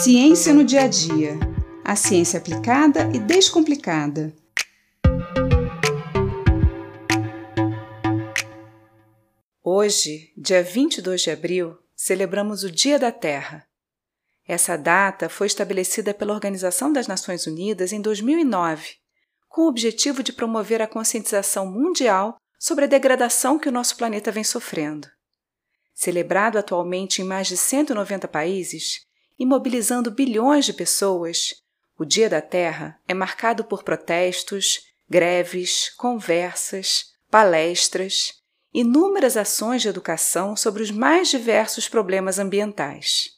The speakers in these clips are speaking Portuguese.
Ciência no dia a dia. A ciência aplicada e descomplicada. Hoje, dia 22 de abril, celebramos o Dia da Terra. Essa data foi estabelecida pela Organização das Nações Unidas em 2009, com o objetivo de promover a conscientização mundial sobre a degradação que o nosso planeta vem sofrendo. Celebrado atualmente em mais de 190 países, e mobilizando bilhões de pessoas, o Dia da Terra é marcado por protestos, greves, conversas, palestras, inúmeras ações de educação sobre os mais diversos problemas ambientais.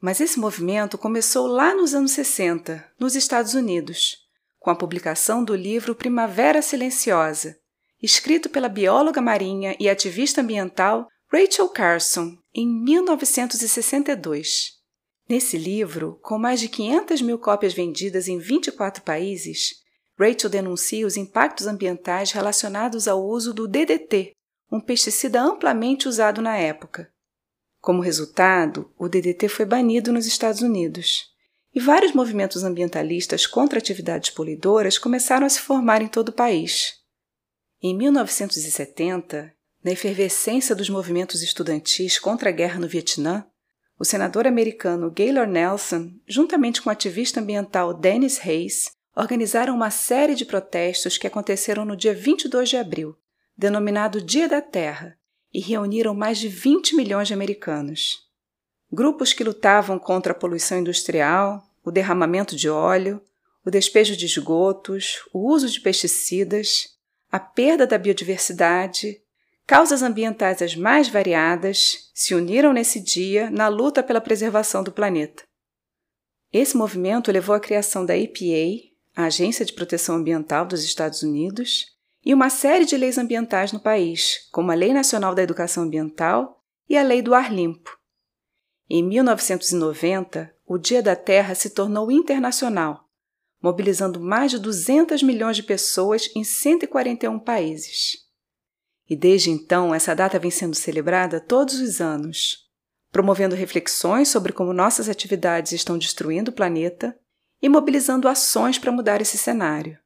Mas esse movimento começou lá nos anos 60, nos Estados Unidos, com a publicação do livro Primavera Silenciosa, escrito pela bióloga marinha e ativista ambiental Rachel Carson em 1962. Nesse livro, com mais de 500 mil cópias vendidas em 24 países, Rachel denuncia os impactos ambientais relacionados ao uso do DDT, um pesticida amplamente usado na época. Como resultado, o DDT foi banido nos Estados Unidos, e vários movimentos ambientalistas contra atividades poluidoras começaram a se formar em todo o país. Em 1970, na efervescência dos movimentos estudantis contra a guerra no Vietnã, o senador americano Gaylord Nelson, juntamente com o ativista ambiental Dennis Hayes, organizaram uma série de protestos que aconteceram no dia 22 de abril, denominado Dia da Terra, e reuniram mais de 20 milhões de americanos. Grupos que lutavam contra a poluição industrial, o derramamento de óleo, o despejo de esgotos, o uso de pesticidas, a perda da biodiversidade, Causas ambientais as mais variadas se uniram nesse dia na luta pela preservação do planeta. Esse movimento levou à criação da EPA, a Agência de Proteção Ambiental dos Estados Unidos, e uma série de leis ambientais no país, como a Lei Nacional da Educação Ambiental e a Lei do Ar Limpo. Em 1990, o Dia da Terra se tornou internacional, mobilizando mais de 200 milhões de pessoas em 141 países. E desde então, essa data vem sendo celebrada todos os anos, promovendo reflexões sobre como nossas atividades estão destruindo o planeta e mobilizando ações para mudar esse cenário.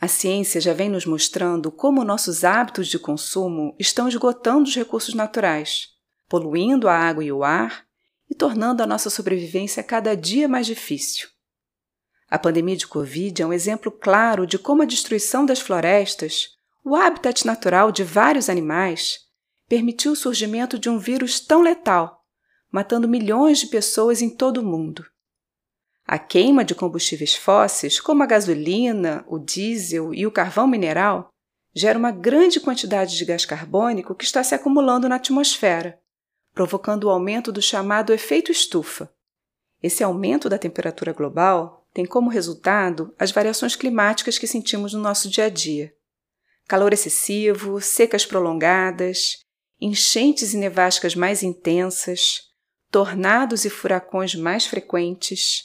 A ciência já vem nos mostrando como nossos hábitos de consumo estão esgotando os recursos naturais, poluindo a água e o ar e tornando a nossa sobrevivência cada dia mais difícil. A pandemia de Covid é um exemplo claro de como a destruição das florestas o habitat natural de vários animais permitiu o surgimento de um vírus tão letal, matando milhões de pessoas em todo o mundo. A queima de combustíveis fósseis, como a gasolina, o diesel e o carvão mineral, gera uma grande quantidade de gás carbônico que está se acumulando na atmosfera, provocando o aumento do chamado efeito estufa. Esse aumento da temperatura global tem como resultado as variações climáticas que sentimos no nosso dia a dia calor excessivo, secas prolongadas, enchentes e nevascas mais intensas, tornados e furacões mais frequentes.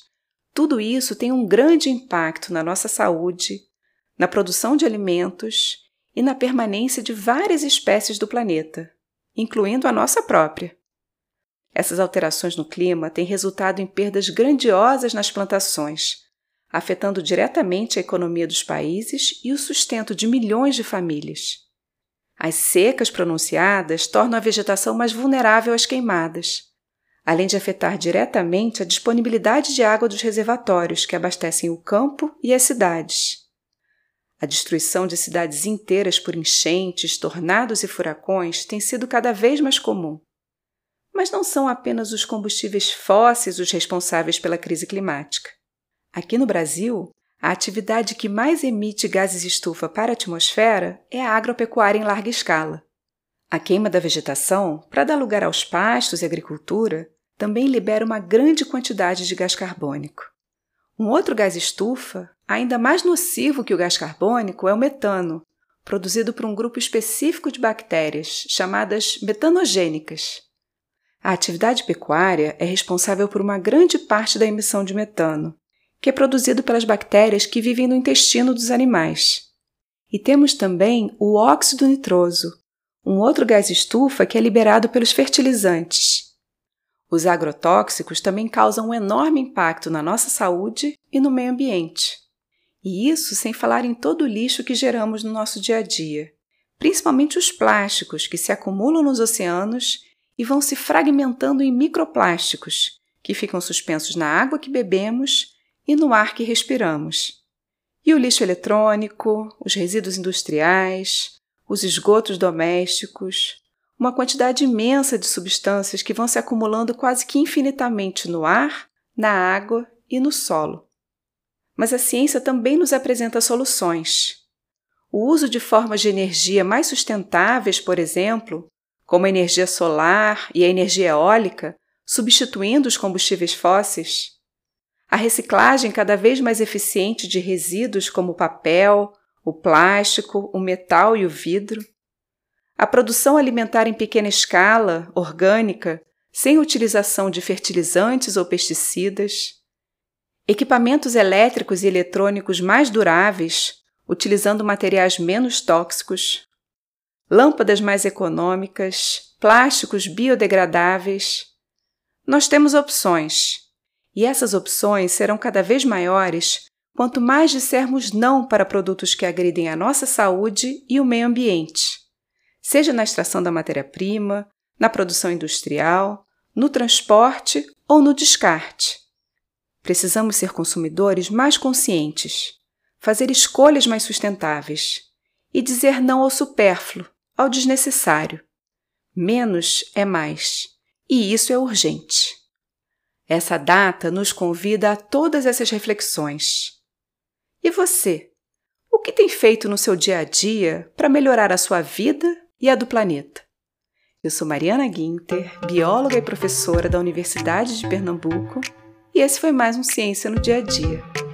Tudo isso tem um grande impacto na nossa saúde, na produção de alimentos e na permanência de várias espécies do planeta, incluindo a nossa própria. Essas alterações no clima têm resultado em perdas grandiosas nas plantações, afetando diretamente a economia dos países e o sustento de milhões de famílias. As secas pronunciadas tornam a vegetação mais vulnerável às queimadas, além de afetar diretamente a disponibilidade de água dos reservatórios que abastecem o campo e as cidades. A destruição de cidades inteiras por enchentes, tornados e furacões tem sido cada vez mais comum. Mas não são apenas os combustíveis fósseis os responsáveis pela crise climática. Aqui no Brasil, a atividade que mais emite gases estufa para a atmosfera é a agropecuária em larga escala. A queima da vegetação, para dar lugar aos pastos e agricultura, também libera uma grande quantidade de gás carbônico. Um outro gás estufa, ainda mais nocivo que o gás carbônico, é o metano, produzido por um grupo específico de bactérias, chamadas metanogênicas. A atividade pecuária é responsável por uma grande parte da emissão de metano, que é produzido pelas bactérias que vivem no intestino dos animais. E temos também o óxido nitroso, um outro gás estufa que é liberado pelos fertilizantes. Os agrotóxicos também causam um enorme impacto na nossa saúde e no meio ambiente. E isso sem falar em todo o lixo que geramos no nosso dia a dia, principalmente os plásticos que se acumulam nos oceanos e vão se fragmentando em microplásticos, que ficam suspensos na água que bebemos e no ar que respiramos. E o lixo eletrônico, os resíduos industriais, os esgotos domésticos, uma quantidade imensa de substâncias que vão se acumulando quase que infinitamente no ar, na água e no solo. Mas a ciência também nos apresenta soluções. O uso de formas de energia mais sustentáveis, por exemplo, como a energia solar e a energia eólica, substituindo os combustíveis fósseis, a reciclagem cada vez mais eficiente de resíduos como o papel, o plástico, o metal e o vidro, a produção alimentar em pequena escala, orgânica, sem utilização de fertilizantes ou pesticidas, equipamentos elétricos e eletrônicos mais duráveis, utilizando materiais menos tóxicos, lâmpadas mais econômicas, plásticos biodegradáveis. Nós temos opções, e essas opções serão cada vez maiores quanto mais dissermos não para produtos que agridem a nossa saúde e o meio ambiente, seja na extração da matéria-prima, na produção industrial, no transporte ou no descarte. Precisamos ser consumidores mais conscientes, fazer escolhas mais sustentáveis e dizer não ao supérfluo, ao desnecessário. Menos é mais, e isso é urgente. Essa data nos convida a todas essas reflexões. E você? O que tem feito no seu dia a dia para melhorar a sua vida e a do planeta? Eu sou Mariana Guinter, bióloga e professora da Universidade de Pernambuco, e esse foi mais um Ciência no Dia a Dia.